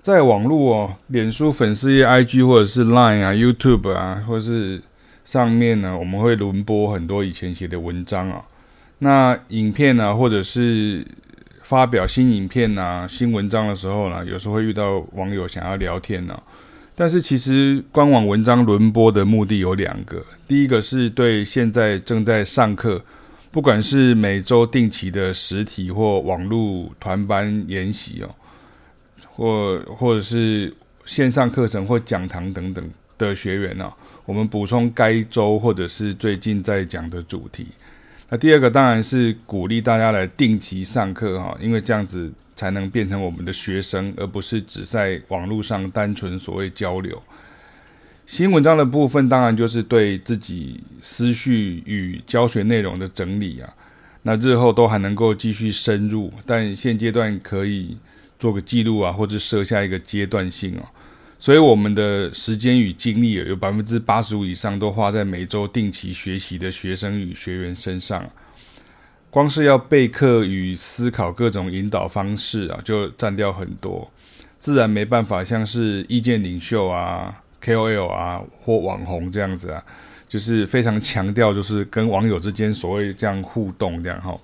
在网络哦，脸书粉丝页、IG 或者是 Line 啊、YouTube 啊，或是上面呢，我们会轮播很多以前写的文章啊。那影片啊，或者是发表新影片啊、新文章的时候呢，有时候会遇到网友想要聊天呢。但是其实官网文章轮播的目的有两个，第一个是对现在正在上课，不管是每周定期的实体或网络团班研习哦。或或者是线上课程或讲堂等等的学员呢、啊，我们补充该周或者是最近在讲的主题。那第二个当然是鼓励大家来定期上课哈，因为这样子才能变成我们的学生，而不是只在网络上单纯所谓交流。新文章的部分当然就是对自己思绪与教学内容的整理啊，那日后都还能够继续深入，但现阶段可以。做个记录啊，或者设下一个阶段性哦，所以我们的时间与精力有百分之八十五以上都花在每周定期学习的学生与学员身上。光是要备课与思考各种引导方式啊，就占掉很多，自然没办法像是意见领袖啊、KOL 啊或网红这样子啊，就是非常强调就是跟网友之间所谓这样互动这样哈，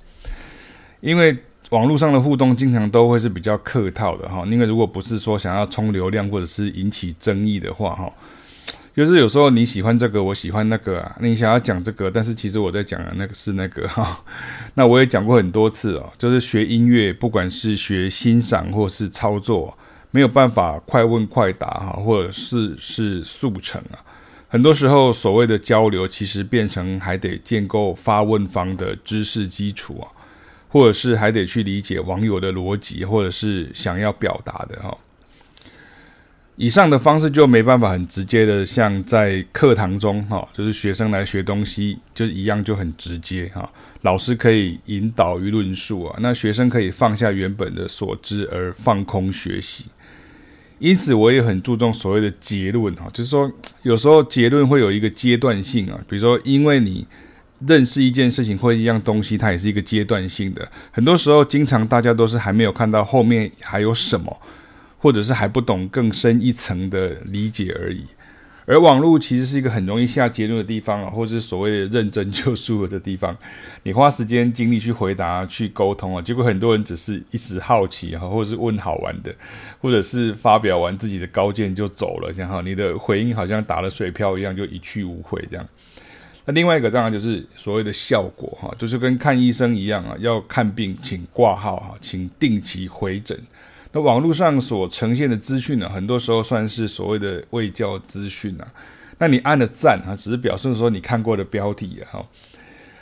因为。网络上的互动经常都会是比较客套的哈，因为如果不是说想要冲流量或者是引起争议的话哈，就是有时候你喜欢这个，我喜欢那个啊，你想要讲这个，但是其实我在讲的那个是那个哈。那我也讲过很多次哦，就是学音乐，不管是学欣赏或是操作，没有办法快问快答哈，或者是是速成啊。很多时候所谓的交流，其实变成还得建构发问方的知识基础啊。或者是还得去理解网友的逻辑，或者是想要表达的哈。以上的方式就没办法很直接的像在课堂中哈，就是学生来学东西，就一样就很直接哈。老师可以引导与论述啊，那学生可以放下原本的所知而放空学习。因此，我也很注重所谓的结论哈，就是说有时候结论会有一个阶段性啊，比如说因为你。认识一件事情或一样东西，它也是一个阶段性的。很多时候，经常大家都是还没有看到后面还有什么，或者是还不懂更深一层的理解而已。而网络其实是一个很容易下结论的地方啊，或者是所谓的认真就输了的地方。你花时间精力去回答、去沟通啊，结果很多人只是一时好奇哈，或者是问好玩的，或者是发表完自己的高见就走了，这样哈，你的回应好像打了水漂一样，就一去无回这样。那另外一个当然就是所谓的效果哈，就是跟看医生一样啊，要看病请挂号哈，请定期回诊。那网络上所呈现的资讯呢，很多时候算是所谓的卫教资讯啊。那你按了赞啊，只是表示说你看过的标题啊哈。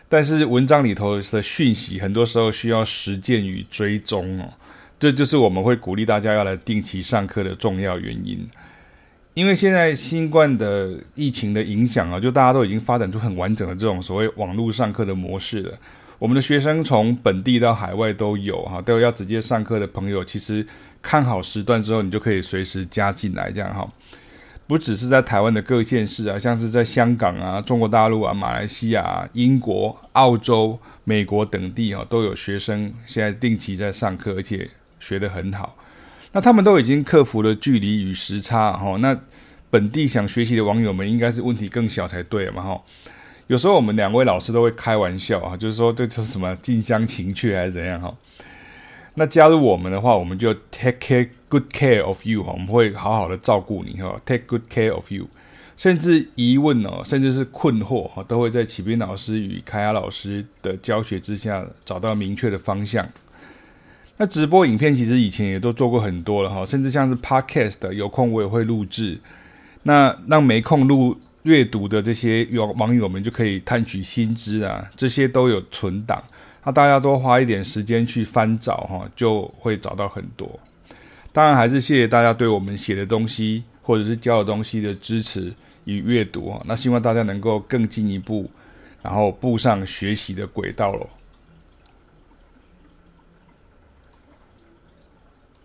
但是文章里头的讯息，很多时候需要实践与追踪哦。这就是我们会鼓励大家要来定期上课的重要原因。因为现在新冠的疫情的影响啊，就大家都已经发展出很完整的这种所谓网络上课的模式了。我们的学生从本地到海外都有哈，都有要直接上课的朋友，其实看好时段之后，你就可以随时加进来这样哈。不只是在台湾的各县市啊，像是在香港啊、中国大陆啊、马来西亚、英国、澳洲、美国等地啊，都有学生现在定期在上课，而且学得很好。那他们都已经克服了距离与时差，哈，那本地想学习的网友们应该是问题更小才对嘛，哈。有时候我们两位老师都会开玩笑啊，就是说这是什么近乡情怯还是怎样，哈。那加入我们的话，我们就 take care good care of you，哈，我们会好好的照顾你，哈，take good care of you。甚至疑问哦，甚至是困惑，哈，都会在启斌老师与凯雅老师的教学之下找到明确的方向。那直播影片其实以前也都做过很多了哈，甚至像是 Podcast，有空我也会录制。那让没空录阅读的这些网网友们就可以探取新知啊，这些都有存档。那大家多花一点时间去翻找哈，就会找到很多。当然还是谢谢大家对我们写的东西或者是教的东西的支持与阅读哈。那希望大家能够更进一步，然后步上学习的轨道喽。